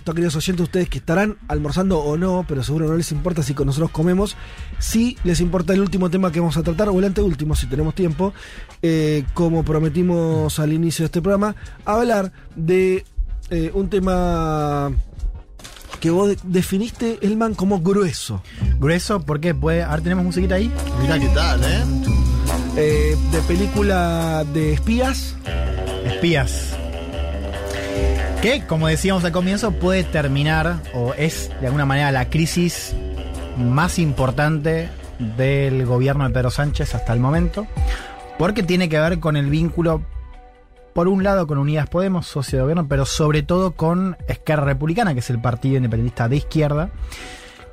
Esto, queridos oyentes, ustedes que estarán almorzando o no, pero seguro no les importa si con nosotros comemos, sí les importa el último tema que vamos a tratar, o el anteúltimo si tenemos tiempo, eh, como prometimos al inicio de este programa, hablar de eh, un tema que vos de- definiste, Elman, como grueso. Grueso, porque puede. Ahora tenemos musiquita ahí. Mira qué tal, ¿eh? Eh, de película de espías. Espías. Que, como decíamos al comienzo, puede terminar, o es de alguna manera la crisis más importante del gobierno de Pedro Sánchez hasta el momento, porque tiene que ver con el vínculo, por un lado, con Unidas Podemos, socio de gobierno, pero sobre todo con Esquerra Republicana, que es el partido independentista de izquierda,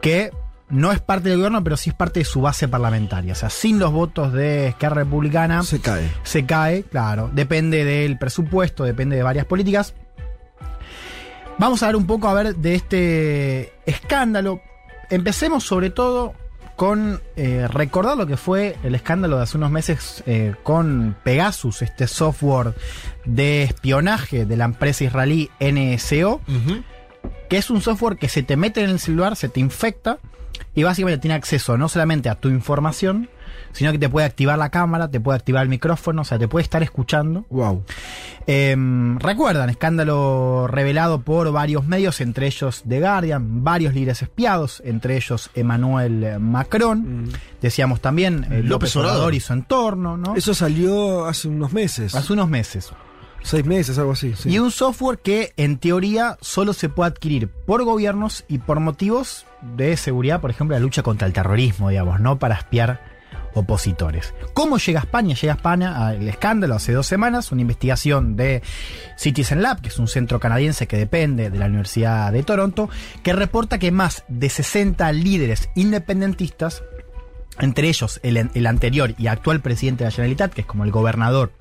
que no es parte del gobierno, pero sí es parte de su base parlamentaria. O sea, sin los votos de Esquerra Republicana Se cae. se cae, claro. Depende del presupuesto, depende de varias políticas. Vamos a ver un poco a ver de este escándalo. Empecemos sobre todo con eh, recordar lo que fue el escándalo de hace unos meses eh, con Pegasus, este software de espionaje de la empresa israelí NSO, que es un software que se te mete en el celular, se te infecta y básicamente tiene acceso no solamente a tu información, sino que te puede activar la cámara, te puede activar el micrófono, o sea, te puede estar escuchando. Wow. Em, Recuerdan, escándalo revelado por varios medios, entre ellos The Guardian, varios líderes espiados, entre ellos Emmanuel Macron, decíamos también eh, López, López Obrador. Obrador y su entorno, ¿no? Eso salió hace unos meses. Hace unos meses. Seis meses, algo así. sí. Y un software que en teoría solo se puede adquirir por gobiernos y por motivos de seguridad, por ejemplo, la lucha contra el terrorismo, digamos, no para espiar opositores. ¿Cómo llega a España? Llega a España al escándalo hace dos semanas, una investigación de Citizen Lab, que es un centro canadiense que depende de la Universidad de Toronto, que reporta que más de 60 líderes independentistas, entre ellos el, el anterior y actual presidente de la Generalitat, que es como el gobernador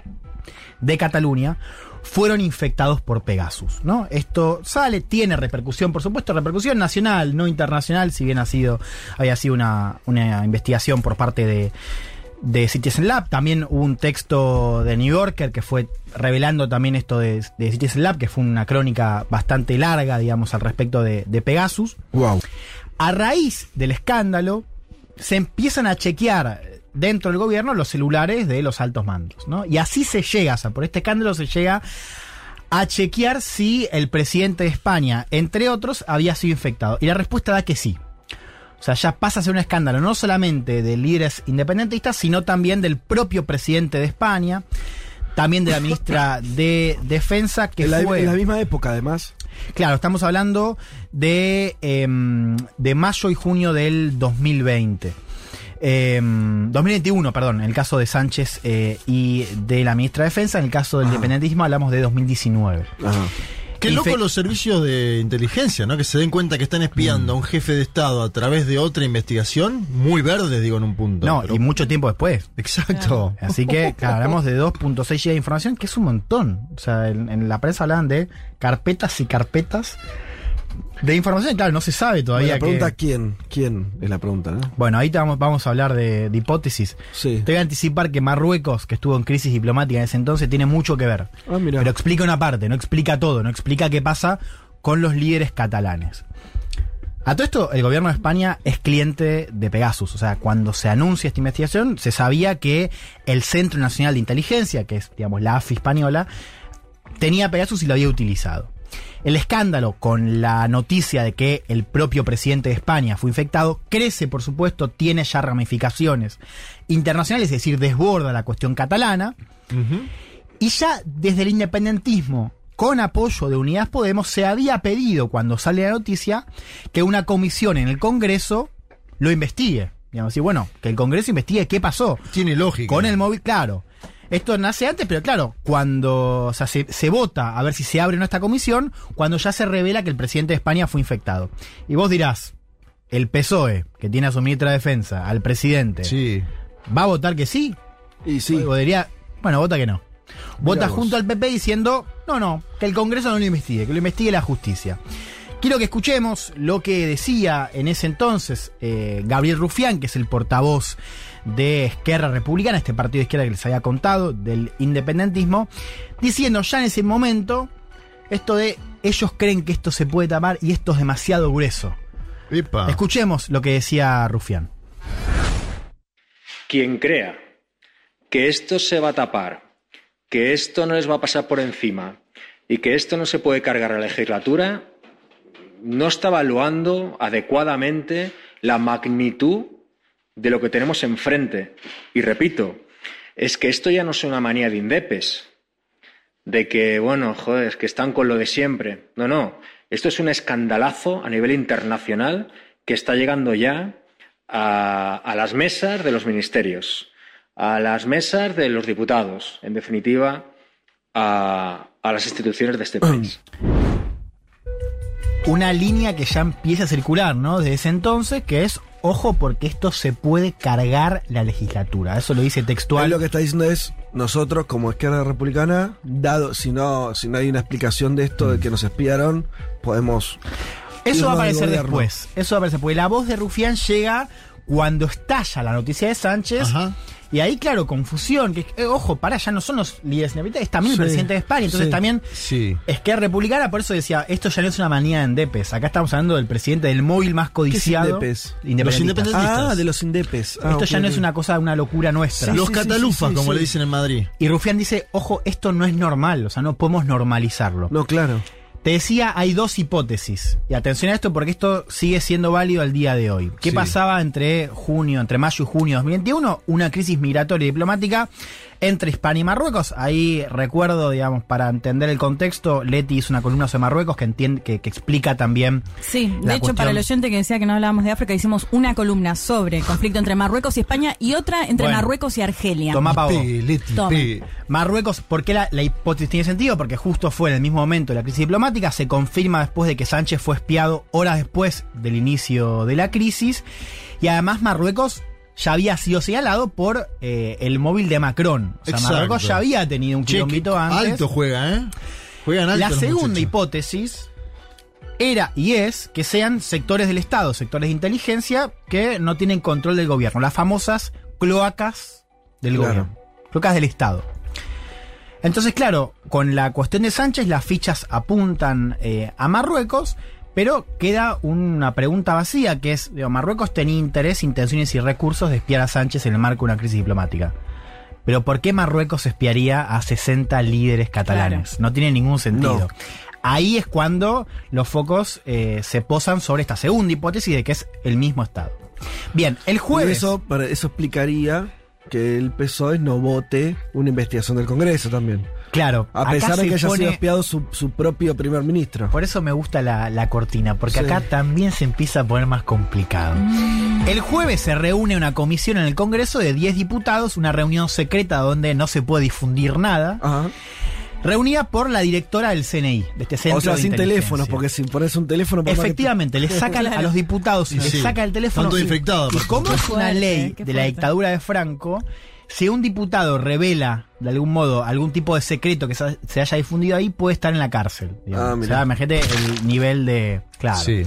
de Cataluña fueron infectados por Pegasus, ¿no? Esto sale, tiene repercusión, por supuesto, repercusión nacional, no internacional, si bien ha sido, había sido una, una investigación por parte de, de Citizen Lab. También hubo un texto de New Yorker que fue revelando también esto de, de Citizen Lab, que fue una crónica bastante larga, digamos, al respecto de, de Pegasus. Wow. A raíz del escándalo, se empiezan a chequear dentro del gobierno los celulares de los altos mandos, ¿no? Y así se llega, o sea, por este escándalo se llega a chequear si el presidente de España, entre otros, había sido infectado. Y la respuesta da que sí. O sea, ya pasa a ser un escándalo no solamente de líderes independentistas, sino también del propio presidente de España, también de la ministra de Defensa, que En la, fue... en la misma época, además. Claro, estamos hablando de, em, de mayo y junio del 2020. Em, 2021, perdón, en el caso de Sánchez eh, y de la ministra de Defensa, en el caso del independentismo hablamos de 2019. Ajá. Qué loco los servicios de inteligencia, ¿no? Que se den cuenta que están espiando a un jefe de Estado a través de otra investigación, muy verdes, digo, en un punto. No, pero- y mucho tiempo después. Exacto. Así que, claro, hablamos de 2.6 GB de información, que es un montón. O sea, en, en la prensa hablaban de carpetas y carpetas de información. Claro, no se sabe Bueno, todavía. la pregunta, que- ¿quién? ¿Quién es la pregunta, no? Bueno, ahí vamos, vamos a hablar de, de hipótesis. Sí. Te voy a anticipar que Marruecos, que estuvo en crisis diplomática en ese entonces, tiene mucho que ver. Ah, mira. Pero explica una parte, no explica todo, no explica qué pasa con los líderes catalanes. A todo esto, el gobierno de España es cliente de Pegasus. O sea, cuando se anuncia esta investigación, se sabía que el Centro Nacional de Inteligencia, que es, digamos, la AFI española, tenía Pegasus y lo había utilizado. El escándalo con la noticia de que el propio presidente de España fue infectado crece, por supuesto, tiene ya ramificaciones internacionales, es decir, desborda la cuestión catalana. Y ya desde el independentismo, con apoyo de Unidas Podemos, se había pedido, cuando sale la noticia, que una comisión en el Congreso lo investigue. Digamos, y bueno, que el Congreso investigue qué pasó. Tiene lógica. Con el móvil, claro. Esto nace antes, pero claro, cuando o sea, se, se vota a ver si se abre o no esta comisión, cuando ya se revela que el presidente de España fue infectado. Y vos dirás, el PSOE, que tiene a su ministra de Defensa, al presidente, Sí. ¿va a votar que sí? Y sí. O diría, bueno, vota que no. Vota junto al PP diciendo, no, no, que el Congreso no lo investigue, que lo investigue la justicia. Quiero que escuchemos lo que decía en ese entonces eh, Gabriel Rufián, que es el portavoz de Esquerra Republicana, este partido de izquierda que les había contado, del independentismo, diciendo ya en ese momento esto de ellos creen que esto se puede tapar y esto es demasiado grueso. Epa. Escuchemos lo que decía Rufián. Quien crea que esto se va a tapar, que esto no les va a pasar por encima y que esto no se puede cargar a la legislatura, no está evaluando adecuadamente la magnitud de lo que tenemos enfrente. Y repito, es que esto ya no es una manía de indepes, de que, bueno, joder, que están con lo de siempre. No, no, esto es un escandalazo a nivel internacional que está llegando ya a, las mesas de los ministerios, a las mesas de los diputados, en definitiva, a las instituciones de este país. una línea que ya empieza a circular, ¿no? Desde ese entonces, que es, ojo, porque esto se puede cargar la legislatura. Eso lo dice Él textual. lo que está diciendo es, nosotros como izquierda republicana, dado, si no, si no hay una explicación de esto, de que nos espiaron, podemos... Eso va a aparecer después. Eso va a aparecer, porque la voz de Rufián llega cuando estalla la noticia de Sánchez. Ajá. Y ahí, claro, confusión. Que, eh, ojo, para, ya no son los líderes independientes, es también Sí, el presidente de España. Entonces sí. también Sí. es que es republicana, por eso decía, esto ya no es una manía en Depes. Acá estamos hablando del presidente del móvil más codiciado. Indepes? Independentistas. Los independentistas. Ah, de los indepes. Ah, Esto ya no es una cosa, una locura nuestra. Sí, Los sí, catalufas, sí, sí, como sí. le dicen en Madrid. Y Rufián dice, ojo, esto no es normal, o sea, no podemos normalizarlo. No, claro. Te decía, hay dos hipótesis. Y atención a esto porque esto sigue siendo válido al día de hoy. ¿Qué Sí. pasaba entre junio, entre mayo y junio de 2021? Una crisis migratoria y diplomática entre España y Marruecos. Ahí recuerdo, digamos, para entender el contexto, Leti hizo una columna sobre Marruecos que, entiende, que, que explica también Sí, de hecho, cuestión- para el oyente que decía que no hablábamos de África, hicimos una columna sobre el conflicto entre Marruecos y España y otra entre Bueno. Marruecos y Argelia. Tomá pa' vos. Pegue, Leti. Marruecos, ¿por qué la, la hipótesis tiene sentido? Porque justo fue en el mismo momento de la crisis diplomática, se confirma después de que Sánchez fue espiado horas después del inicio de la crisis, y además Marruecos ya había sido señalado por eh, el móvil de Macron. O sea, Exacto. Marruecos ya había tenido un quilombito antes. Alto juega, ¿eh? Juegan alto. La segunda muchachos. hipótesis era y es que sean sectores del Estado, sectores de inteligencia que no tienen control del gobierno, las famosas cloacas del Claro. gobierno, cloacas del Estado. Entonces, claro, con la cuestión de Sánchez, las fichas apuntan eh, a Marruecos, pero queda una pregunta vacía, que es, digo, Marruecos tenía interés, intenciones y recursos de espiar a Sánchez en el marco de una crisis diplomática. Pero ¿por qué Marruecos espiaría a 60 líderes catalanes? No tiene ningún sentido. No. Ahí es cuando los focos eh, se posan sobre esta segunda hipótesis de que es el mismo Estado. Bien, el jueves... eso, para- eso explicaría que el PSOE no vote una investigación del Congreso también. Claro, A pesar de se que haya pone- sido espiado su, su propio primer ministro. Por eso me gusta la, la cortina, porque Sí. acá también se empieza a poner más complicado. El jueves se reúne una comisión en el Congreso de 10 diputados, una reunión secreta donde no se puede difundir nada, Ajá. reunida por la directora del CNI, de este centro O sea, de sin teléfonos, porque si pones un teléfono... que- Efectivamente, le sacan a los diputados y Sí, le sí. saca el teléfono. Tanto infectado, como es una ley de la dictadura de Franco, si un diputado revela de algún modo algún tipo de secreto que se haya difundido ahí, puede estar en la cárcel. Ah, o sea, imagínate el nivel de. Claro. Sí.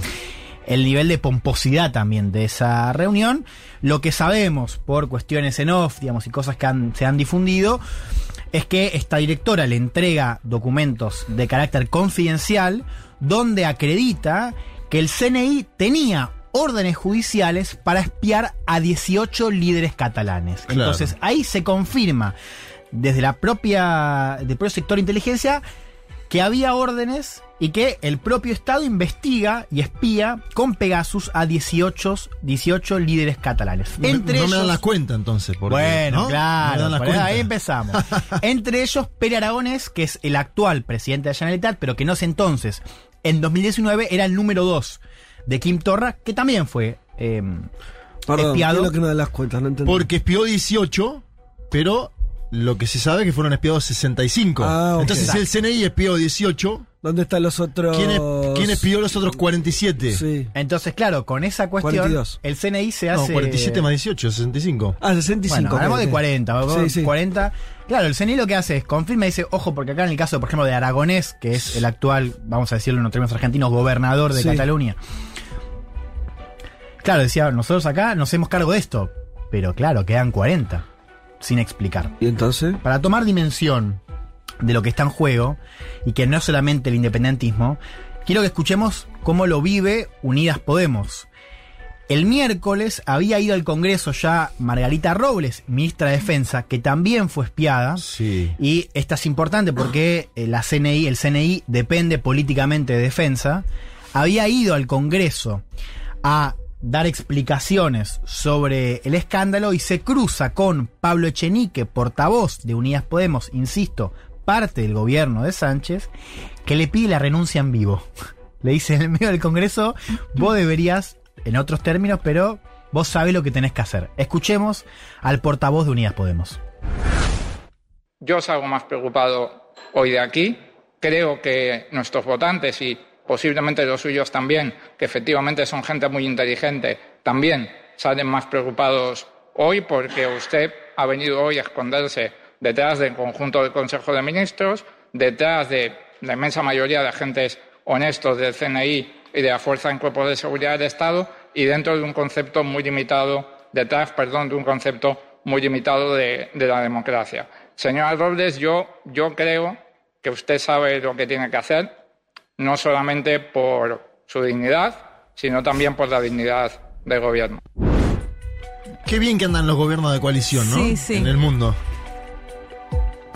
El nivel de pomposidad también de esa reunión. Lo que sabemos por cuestiones en off, digamos, y cosas que han- se han difundido, es que esta directora le entrega documentos de carácter confidencial donde acredita que el CNI tenía órdenes judiciales para espiar a 18 líderes catalanes. Claro. Entonces ahí se confirma desde la propia del propio sector de inteligencia que había órdenes y que el propio Estado investiga y espía con Pegasus a 18, 18 líderes catalanes. No, me- Entre no me ellos, dan las cuentas entonces. porque, bueno, ¿no? claro, No ahí empezamos. Entre ellos, Pere Aragones, que es el actual presidente de la Generalitat, pero que no es entonces. En 2019 era el número 2 de Kim Torra, que también fue eh, Perdón, espiado. ¿qué es lo que no dan las cuentas? No entendí. Porque espió 18, pero lo que se sabe es que fueron espiados 65. Ah, ok. Entonces, si el CNI espió 18, ¿Dónde están los otros? ¿Quiénes, quiénes pidió los otros 47? Sí. Entonces, claro, con esa cuestión, 42. el CNI se No, hace. 47 más 18, 65. Ah, 65. Bueno, hablamos de ok. 40, Sí, sí. 40. Claro, el CNI lo que hace es confirma y dice, ojo, porque acá en el caso, por ejemplo, de Aragonés, que es el actual, vamos a decirlo en términos argentinos, gobernador de Sí. Cataluña. Claro, decía, nosotros acá nos hacemos cargo de esto, pero claro, quedan 40, sin explicar. ¿Y entonces? Para tomar dimensión de lo que está en juego, y que no es solamente el independentismo, quiero que escuchemos cómo lo vive Unidas Podemos. El miércoles había ido al Congreso ya Margarita Robles, ministra de Defensa, que también fue espiada. Sí. Y esta es importante porque eh, la CNI, el CNI depende políticamente de defensa. Había ido al Congreso a dar explicaciones sobre el escándalo y se cruza con Pablo Echenique, portavoz de Unidas Podemos, insisto, parte del gobierno de Sánchez, que le pide la renuncia en vivo. Le dice en el medio del Congreso, vos deberías, en otros términos, pero vos sabés lo que tenés que hacer. Escuchemos al portavoz de Unidas Podemos. Yo salgo más preocupado hoy de aquí. Creo que nuestros votantes y posiblemente los suyos también, que efectivamente son gente muy inteligente, también salen más preocupados hoy porque usted ha venido hoy a esconderse detrás del conjunto del Consejo de Ministros, detrás de la inmensa mayoría de agentes honestos del CNI y de la Fuerza en Cuerpos de Seguridad del Estado y dentro de un concepto muy limitado, detrás, perdón, de un concepto muy limitado de, de la democracia. Señora Robles, yo, yo creo que usted sabe lo que tiene que hacer, no solamente por su dignidad, sino también por la dignidad del gobierno. Qué bien que andan los gobiernos de coalición, ¿no? Sí, sí. En el mundo.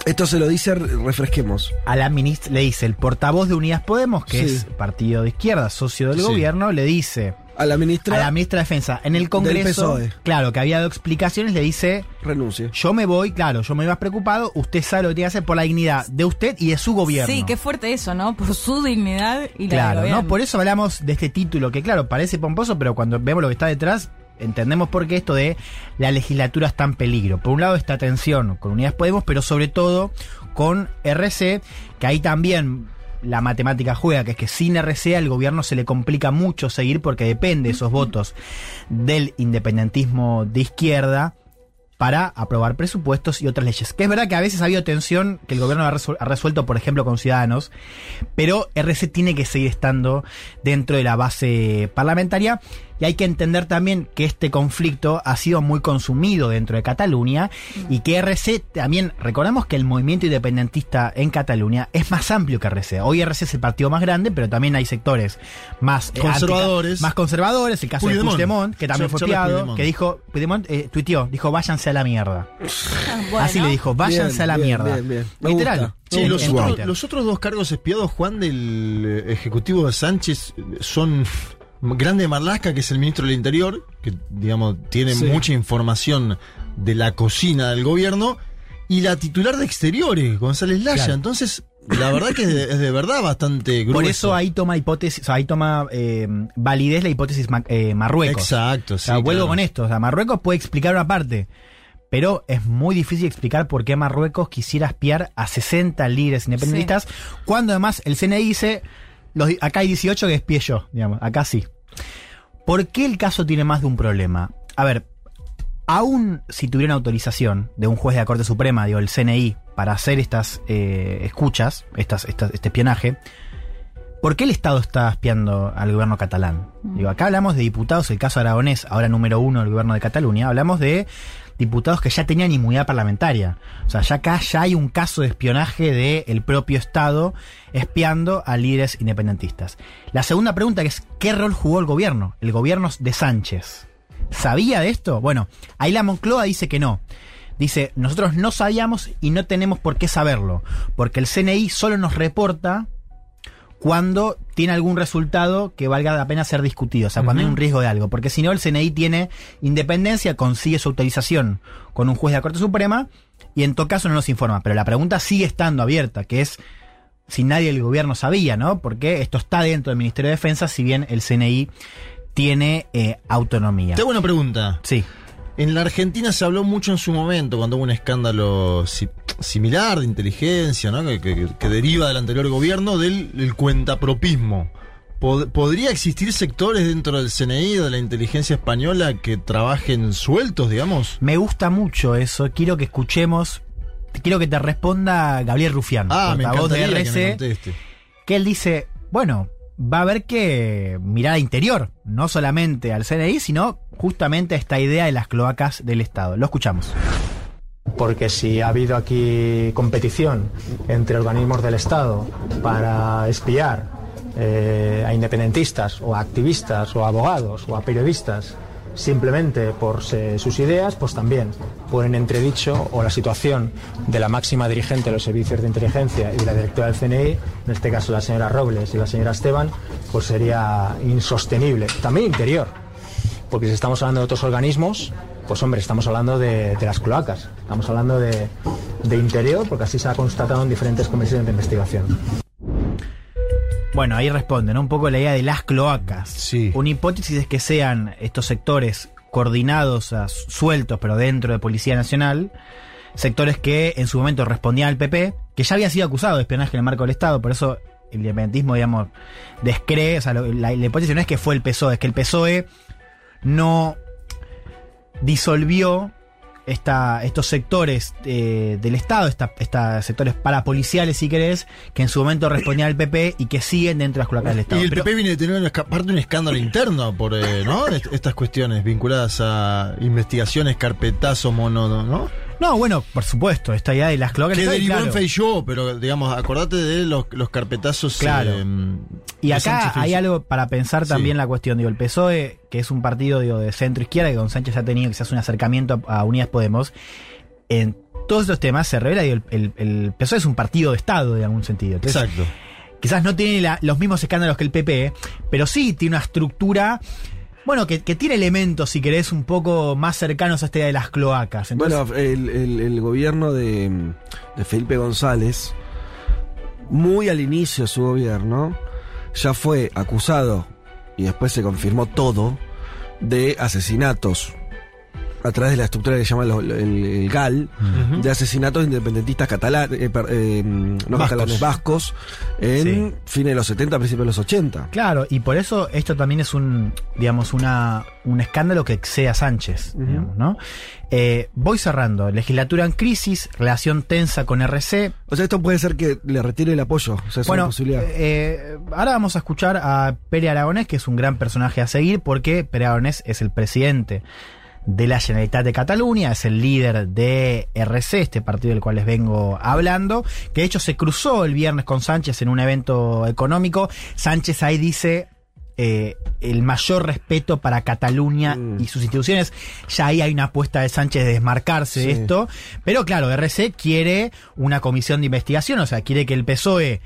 Esto se lo dice, re- refresquemos. a la ministra, le dice el portavoz de Unidas Podemos, que Sí. es partido de izquierda, socio del Sí. gobierno, le dice A la ministra, a la ministra de Defensa en el Congreso, PSOE. claro, que había dado explicaciones, le dice, renuncie. yo me voy, claro, yo me voy más preocupado, usted sabe lo que tiene que hacer por la dignidad de usted y de su gobierno. Sí, qué fuerte eso, ¿no? Por su dignidad y la del Claro. ¿no? Por eso hablamos de este título, que claro, parece pomposo, pero cuando vemos lo que está detrás, entendemos por qué esto de la legislatura está en peligro. Por un lado, esta tensión con Unidas Podemos, pero sobre todo con RC, que ahí también la matemática juega, que es que sin RC al gobierno se le complica mucho seguir porque depende de esos votos del independentismo de izquierda para aprobar presupuestos y otras leyes. Que es verdad que a veces ha habido tensión que el gobierno ha resuelto, por ejemplo, con Ciudadanos, pero RC tiene que seguir estando dentro de la base parlamentaria y hay que entender también que este conflicto ha sido muy consumido dentro de Cataluña y que RC también, recordamos que el movimiento independentista en Cataluña es más amplio que RC. Hoy RC es el partido más grande, pero también hay sectores más eh, Conservadores. antica- más conservadores, el caso Puigdemont. de Puigdemont, que también Charles fue piado, Puigdemont. que dijo, Puigdemont eh, tuiteó, dijo, váyanse a la mierda. Bueno. Así le dijo, váyanse Bien, a la bien, mierda. bien, bien. Me Literal. gusta. Los otros dos cargos espiados, Juan, del eh, Ejecutivo de Sánchez, eh, son Grande Marlasca, que es el ministro del Interior, que, digamos, tiene Sí. mucha información de la cocina del gobierno, y la titular de Exteriores, González Laya. Claro. Entonces, la verdad que es de, es de verdad bastante grueso. Por eso ahí toma hipótesis, o sea, ahí toma eh, validez la hipótesis ma- eh, Marruecos. Exacto, O sí. sea, vuelvo claro. con esto. O sea, Marruecos puede explicar una parte, pero es muy difícil explicar por qué Marruecos quisiera espiar a 60 líderes independentistas, cuando además el CNI dice, los, acá hay 18 que espíe yo, digamos, acá sí. ¿Por qué el caso tiene más de un problema? A ver, aún si tuviera una autorización de un juez de la Corte Suprema, digo, el CNI, para hacer estas eh, escuchas, estas, estas- este espionaje, ¿por qué el Estado está espiando al gobierno catalán? Digo, acá hablamos de diputados, el caso aragonés, ahora número uno del gobierno de Cataluña, hablamos de diputados que ya tenían inmunidad parlamentaria. O sea, ya acá ya hay un caso de espionaje del propio Estado espiando a líderes independentistas. La segunda pregunta es, ¿qué rol jugó el gobierno? El gobierno de Sánchez. ¿Sabía de esto? Bueno, ahí Moncloa dice que no. Dice, nosotros no sabíamos y no tenemos por qué saberlo, porque el CNI solo nos reporta cuando tiene algún resultado que valga la pena ser discutido, o sea, cuando hay un riesgo de algo, porque si no el CNI tiene independencia, consigue su autorización con un juez de la Corte Suprema y en todo caso no nos informa, pero la pregunta sigue estando abierta, que es si nadie del gobierno sabía, ¿no? Porque esto está dentro del Ministerio de Defensa, si bien el CNI tiene eh, autonomía. Te hago una pregunta. Sí. En la Argentina se habló mucho en su momento cuando hubo un escándalo, si- similar de inteligencia, ¿no? Que, que- que deriva del anterior gobierno del el cuentapropismo. Pod- ¿Podría existir sectores dentro del CNI, de la inteligencia española, que trabajen sueltos, digamos? Me gusta mucho eso. Quiero que escuchemos. Quiero que te responda Gabriel Rufián, Ah, me de que me RC, conteste. que él dice, bueno, va a haber que mirar interior, no solamente al CNI, sino justamente a esta idea de las cloacas del Estado. Lo escuchamos. Porque si ha habido aquí competición entre organismos del Estado para espiar eh, a independentistas o a activistas o a abogados o a periodistas simplemente por sus ideas, pues también ponen en entredicho o la situación de la máxima dirigente de los servicios de inteligencia y de la directora del CNI, en este caso la señora Robles y la señora Esteban, pues sería insostenible. También interior, porque si estamos hablando de otros organismos, pues hombre, estamos hablando de, de las cloacas, estamos hablando de, de interior, porque así se ha constatado en diferentes comisiones de investigación. Bueno, ahí responde, ¿no? Un poco la idea de las cloacas. Sí. Una hipótesis es que sean estos sectores coordinados, a- sueltos, pero dentro de Policía Nacional, sectores que en su momento respondían al PP, que ya había sido acusado de espionaje en el marco del Estado, por eso el independentismo, digamos, descree, o sea, lo- la, la hipótesis no es que fue el PSOE, es que el PSOE no disolvió esta, estos sectores eh, del Estado, esta, esta sectores parapoliciales, si querés, que en su momento respondían al PP y que siguen dentro de las cloacas del Y Estado. el Pero- PP viene de tener una parte un escándalo interno por eh, estas cuestiones vinculadas a investigaciones, carpetazo, mono, ¿no? No, bueno, por supuesto, esta idea de las cloacas Que derivó claro. en pero digamos, acordate de los, los carpetazos. Claro. eh, Y acá hay algo para pensar Sí. también la cuestión. Digo, el PSOE, que es un partido digo, de centro izquierda, que Don Sánchez ha tenido quizás un acercamiento a, a Unidas Podemos, en todos estos temas se revela, digo, el, el- el PSOE es un partido de Estado, de algún sentido. Entonces, Exacto. quizás no tiene la- los mismos escándalos que el PP, pero sí tiene una estructura. Bueno, que, que tiene elementos, si querés, un poco más cercanos a esta de las cloacas. Bueno, el gobierno de, de Felipe González, muy al inicio de su gobierno, ya fue acusado, y después se confirmó todo, de asesinatos a través de la estructura que se llama el, el GAL, de asesinatos de independentistas catalanes, eh, eh, no Vascos. catalanes vascos, en fines de los 70, principios de los 80. Claro, y por eso esto también es un, digamos, una, un escándalo que excede a Sánchez, Ujú. digamos, ¿no? Eh, voy cerrando. Legislatura en crisis, relación tensa con RC. O sea, esto puede ser que le retire el apoyo, o sea, es Bueno, una posibilidad. eh, ahora vamos a escuchar a Pere Aragonés, que es un gran personaje a seguir, porque Pere Aragonés es el presidente de la Generalitat de Cataluña, es el líder de RC, este partido del cual les vengo hablando, que de hecho se cruzó el viernes con Sánchez en un evento económico. Sánchez ahí dice eh, el mayor respeto para Cataluña Mm. y sus instituciones. Ya ahí hay una apuesta de Sánchez de desmarcarse de esto. Pero claro, RC quiere una comisión de investigación, o sea, quiere que el PSOE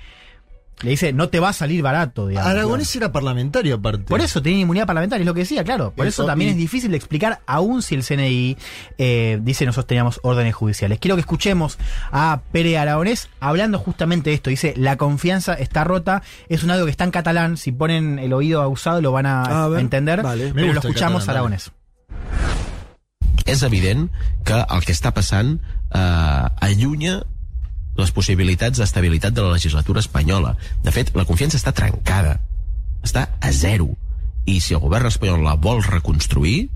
le dice, no te va a salir barato, digamos. Aragonés era parlamentario aparte. Por eso tiene inmunidad parlamentaria, es lo que decía, claro. Por eso Eso, también y- es difícil de explicar, aún si el CNI eh, dice nosotros teníamos órdenes judiciales. Quiero que escuchemos a Pere Aragonés hablando justamente de esto. Dice, la confianza está rota, es un audio que está en catalán, si ponen el oído abusado lo van a, A ver, entender, vale. Pero lo escuchamos catalán, Aragonés. és evident que el que està passant eh, allunya les possibilitats d'estabilitat de la legislatura espanyola. De fet, la confiança està trencada. Està a zero. I si el govern espanyol la vol reconstruir,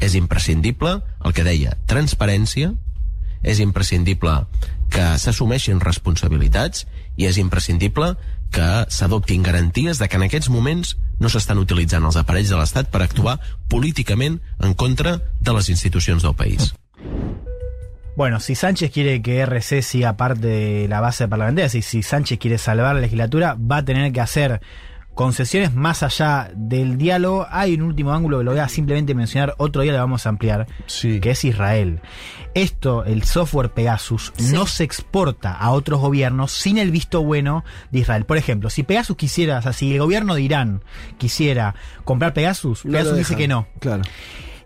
és imprescindible el que deia, transparència, és imprescindible que s'assumeixin responsabilitats i és imprescindible que s'adoptin garanties de que en aquests moments no s'estan utilitzant els aparells de l'Estat per actuar políticament en contra de les institucions del país. Bueno, si Sánchez quiere que RC siga parte de la base parlamentaria, si, si Sánchez quiere salvar la legislatura, va a tener que hacer concesiones más allá del diálogo. Hay un último ángulo que lo voy a simplemente mencionar, otro día lo vamos a ampliar, Sí. que es Israel. Esto, el software Pegasus, no se exporta a otros gobiernos sin el visto bueno de Israel. Por ejemplo, si Pegasus quisiera, o sea, si el gobierno de Irán quisiera comprar Pegasus, No Pegasus dice que no. Claro.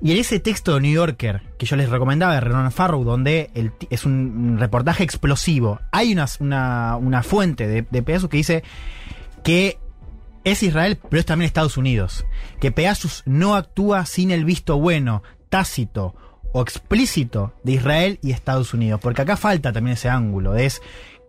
Y en ese texto de New Yorker que yo les recomendaba de Renan Farrow, donde el es un reportaje explosivo, hay una, una, una fuente de, de Pegasus que dice que es Israel, pero es también Estados Unidos. Que Pegasus no actúa sin el visto bueno, tácito o explícito de Israel y Estados Unidos, porque acá falta también ese ángulo, es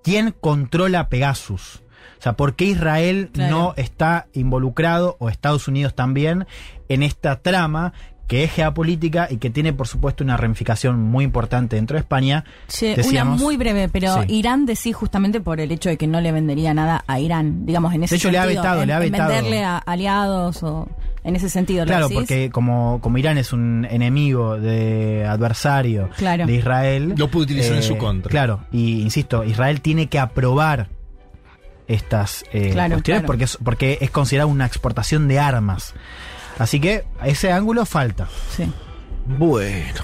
quién controla Pegasus. O sea, ¿por qué Israel Claro. no está involucrado, o Estados Unidos también, en esta trama que es geopolítica y que tiene, por supuesto, una ramificación muy importante dentro de España? Che, Decíamos- una muy breve, pero Sí. Irán decía justamente por el hecho de que no le vendería nada a Irán, digamos, en ese De hecho, le ha sentido, vetado, en- le ha vetado. venderle a aliados o en ese sentido. ¿lo Claro, decís? porque como, como Irán es un enemigo de adversario Claro. de Israel. eh, Lo puede utilizar en su contra. Claro, y insisto, Israel tiene que aprobar estas eh, Claro, cuestiones claro. Porque, es, porque es considerado una exportación de armas. Así que ese ángulo falta. Sí. Bueno.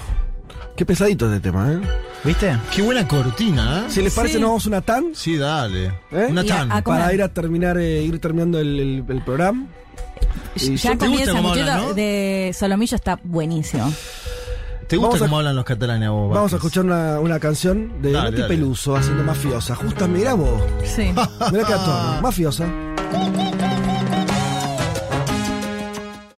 Qué pesadito este tema, ¿eh? ¿Viste? Qué buena cortina, ¿eh? Si les parece, Sí. nos vamos a una tan Sí, dale. ¿Eh? Una Y a- tan. a- comer. para ir a terminar, eh, ir terminando el, el- el programa. Y ya yo- ¿Te comí gusta el cómo sanguchito hablan, no? de solomillo, está buenísimo. ¿Te gusta Vamos a- cómo hablan los catalanes a vos? Vamos a Vázquez? escuchar una, una canción de Dale, Nati dale. Peluso haciendo mafiosa. Justa, mirá vos. Sí. Mirá que actor. Mafiosa.